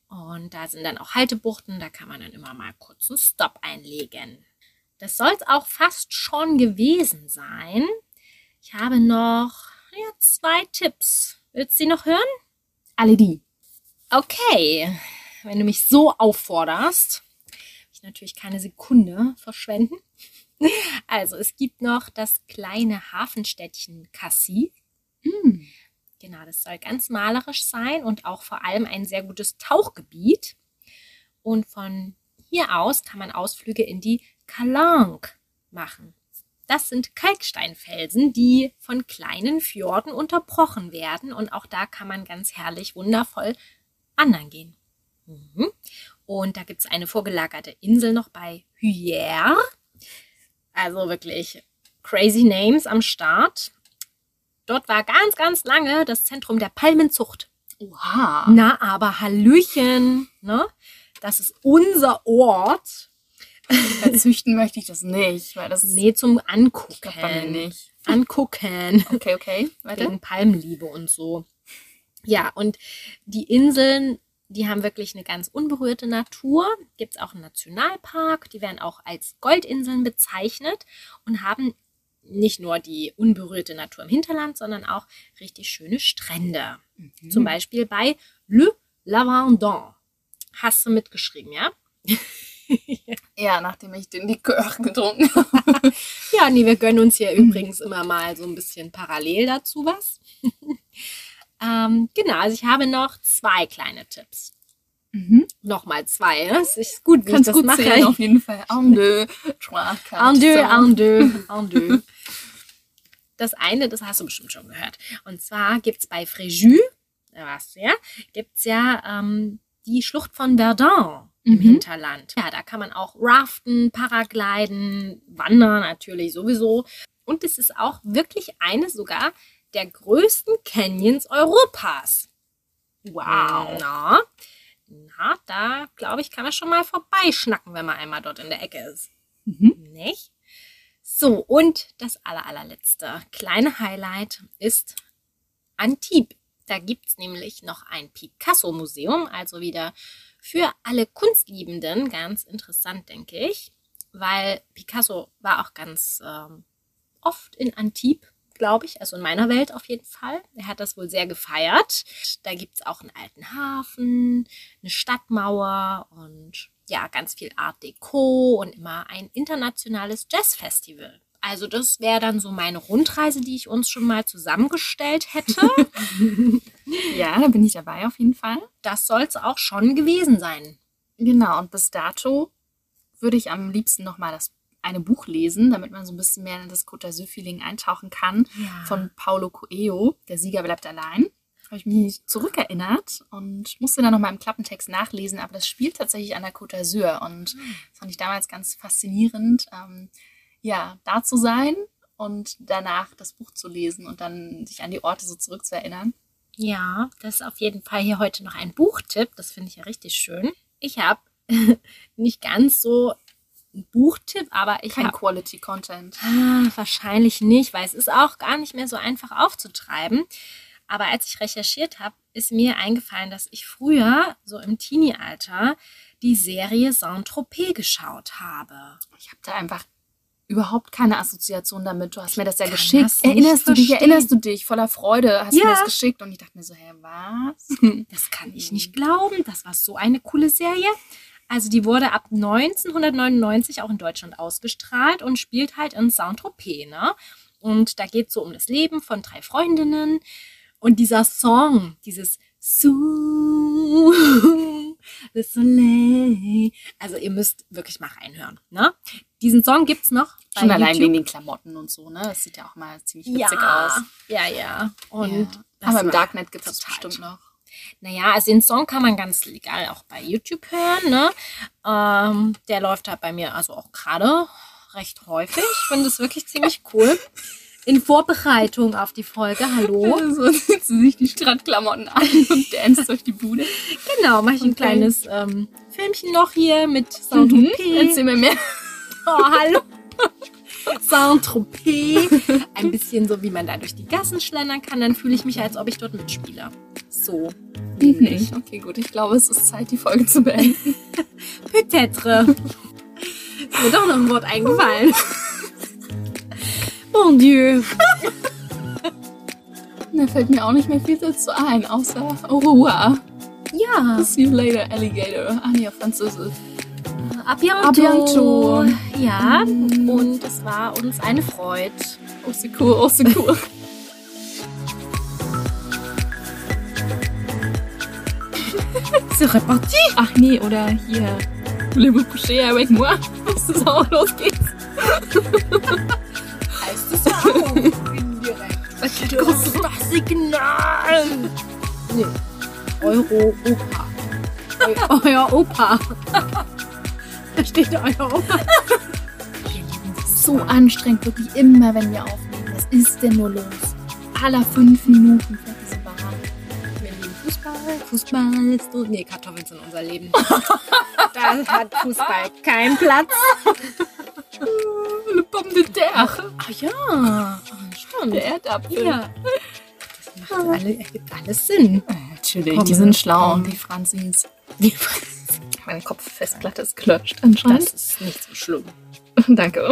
Und da sind dann auch Haltebuchten, da kann man dann immer mal kurz einen Stopp einlegen. Das soll es auch fast schon gewesen sein. Ich habe noch ja, zwei Tipps. Willst du sie noch hören? Alle die. Okay, wenn du mich so aufforderst, ich natürlich keine Sekunde verschwenden. Also, es gibt noch das kleine Hafenstädtchen Cassis. Mm. Genau, das soll ganz malerisch sein und auch vor allem ein sehr gutes Tauchgebiet. Und von hier aus kann man Ausflüge in die Calanque machen. Das sind Kalksteinfelsen, die von kleinen Fjorden unterbrochen werden. Und auch da kann man ganz herrlich, wundervoll wandern gehen. Mhm. Und da gibt es eine vorgelagerte Insel noch bei Hyères. Also wirklich crazy Names am Start. Dort war ganz, ganz lange das Zentrum der Palmenzucht. Oha. Na, aber Hallöchen, ne? Das ist unser Ort. Züchten möchte ich das nicht, weil das Nee, zum Angucken. ich bei mir nicht. Angucken. Okay, okay. Weiter. Wegen Palmliebe und so. Ja, und die Inseln, die haben wirklich eine ganz unberührte Natur. Gibt es auch einen Nationalpark, die werden auch als Goldinseln bezeichnet und haben nicht nur die unberührte Natur im Hinterland, sondern auch richtig schöne Strände. Mhm. Zum Beispiel bei Le Lavandin. Hast du mitgeschrieben, ja? Ja, nachdem ich den Likör getrunken habe. Ja, nee, wir gönnen uns hier übrigens immer mal so ein bisschen parallel dazu was. ähm, genau, also ich habe noch zwei kleine Tipps. Mhm. Nochmal zwei? Es ist gut, wie Kannst ich das gut mache. zählen, auf jeden Fall. En deux, trois, quatre, En deux, en deux, en deux. Das eine, das hast du bestimmt schon gehört. Und zwar gibt es bei Fréjus, da warst du ja, gibt es ja ähm, die Schlucht von Verdun im Mhm. Hinterland. Ja, da kann man auch raften, paragliden, wandern natürlich sowieso. Und es ist auch wirklich eine sogar der größten Canyons Europas. Wow. Na, na da glaube ich, kann man schon mal vorbeischnacken, wenn man einmal dort in der Ecke ist. Mhm. Nicht? So, und das aller, allerletzte kleine Highlight ist Antibes. Da gibt es nämlich noch ein Picasso-Museum, also wieder für alle Kunstliebenden ganz interessant, denke ich, weil Picasso war auch ganz ähm, oft in Antibes, glaube ich, also in meiner Welt auf jeden Fall. Er hat das wohl sehr gefeiert. Da gibt es auch einen alten Hafen, eine Stadtmauer und ja, ganz viel Art Deco und immer ein internationales Jazzfestival. Also das wäre dann so meine Rundreise, die ich uns schon mal zusammengestellt hätte. Ja, da bin ich dabei auf jeden Fall. Das soll es auch schon gewesen sein. Genau, und bis dato würde ich am liebsten nochmal das eine Buch lesen, damit man so ein bisschen mehr in das Côte d'Azur-Feeling eintauchen kann, Ja. von Paulo Coelho, Der Sieger bleibt allein. Habe ich mich zurückerinnert und musste dann nochmal im Klappentext nachlesen, aber das spielt tatsächlich an der Côte d'Azur und das fand ich damals ganz faszinierend, ähm, ja, da zu sein und danach das Buch zu lesen und dann sich an die Orte so zurückzuerinnern. Ja, das ist auf jeden Fall hier heute noch ein Buchtipp. Das finde ich ja richtig schön. Ich habe nicht ganz so Buchtipp, aber ich Kein habe Quality Content. Ah, wahrscheinlich nicht, weil es ist auch gar nicht mehr so einfach aufzutreiben. Aber als ich recherchiert habe, ist mir eingefallen, dass ich früher, so im Teenie-Alter, die Serie Saint-Tropez geschaut habe. Ich habe da einfach überhaupt keine Assoziation damit. Du hast mir das ja kann geschickt. das Erinnerst du dich? verstehen. Erinnerst du dich? Voller Freude hast du Ja. mir das geschickt und ich dachte mir so, hä, was? Das kann ich nicht glauben. Das war so eine coole Serie. Also die wurde ab 1999 auch in Deutschland ausgestrahlt und spielt halt in Saint-Tropez, ne? Und da geht es so um das Leben von drei Freundinnen. Und dieser Song, dieses Sous le Soleil. Also ihr müsst wirklich mal reinhören, ne? Diesen Song gibt's noch. bei Schon allein YouTube. wegen den Klamotten und so, ne? Das sieht ja auch mal ziemlich witzig ja, aus. Ja, ja. Und Ja. Aber im Darknet gibt es bestimmt noch. Naja, also den Song kann man ganz legal auch bei YouTube hören. Ne? Ähm, der läuft halt bei mir also auch gerade recht häufig. Ich finde es wirklich ziemlich cool. In Vorbereitung auf die Folge, hallo. So zieht sie sich die Strandklamotten an und danst durch die Bude. Genau, mache ich ein kleines ähm, Filmchen noch hier mit Mhm. Saint-Tropez. Erzähl mir mehr. Oh, hallo. Saint-Tropez. Ein bisschen so, wie man da durch die Gassen schlendern kann. Dann fühle ich mich, als ob ich dort mitspiele. So. Nicht. Okay, gut. Ich glaube, es ist Zeit, die Folge zu beenden. Peut-être. Ist mir doch noch ein Wort eingefallen. Mon Dieu. Da fällt mir auch nicht mehr viel dazu ein, außer au revoir. Ja. See you later, Alligator. Ah, nee, auf Französisch. A bientôt. A bientôt. Ja, und es war uns eine Freude. Au secours. C'est reparti. Ach nee, oder hier. Voulez-vous coucher avec moi? Das ist auch los geht's. Heißt es auch. Indirekt. Das ist das Signal. Nee. Euro-Opa. Eu euer Opa. Steht lieben das So anstrengend, wirklich immer, wenn wir aufnehmen. Was ist denn nur los? Aller fünf Minuten fährt diese Bahn. Wir lieben Fußball. Fußball ist so. Nee, Kartoffeln sind unser Leben. da hat Fußball keinen Platz. Le pomme de terre. Ach ja, ah, stimmt. der Erdapfel. Ja. Das macht alle, ergibt alles Sinn. Natürlich, die sind schlau, komm. die Franzis. Meine Kopffestplatte ist gelutscht anscheinend. Das ist nicht so schlimm. Danke.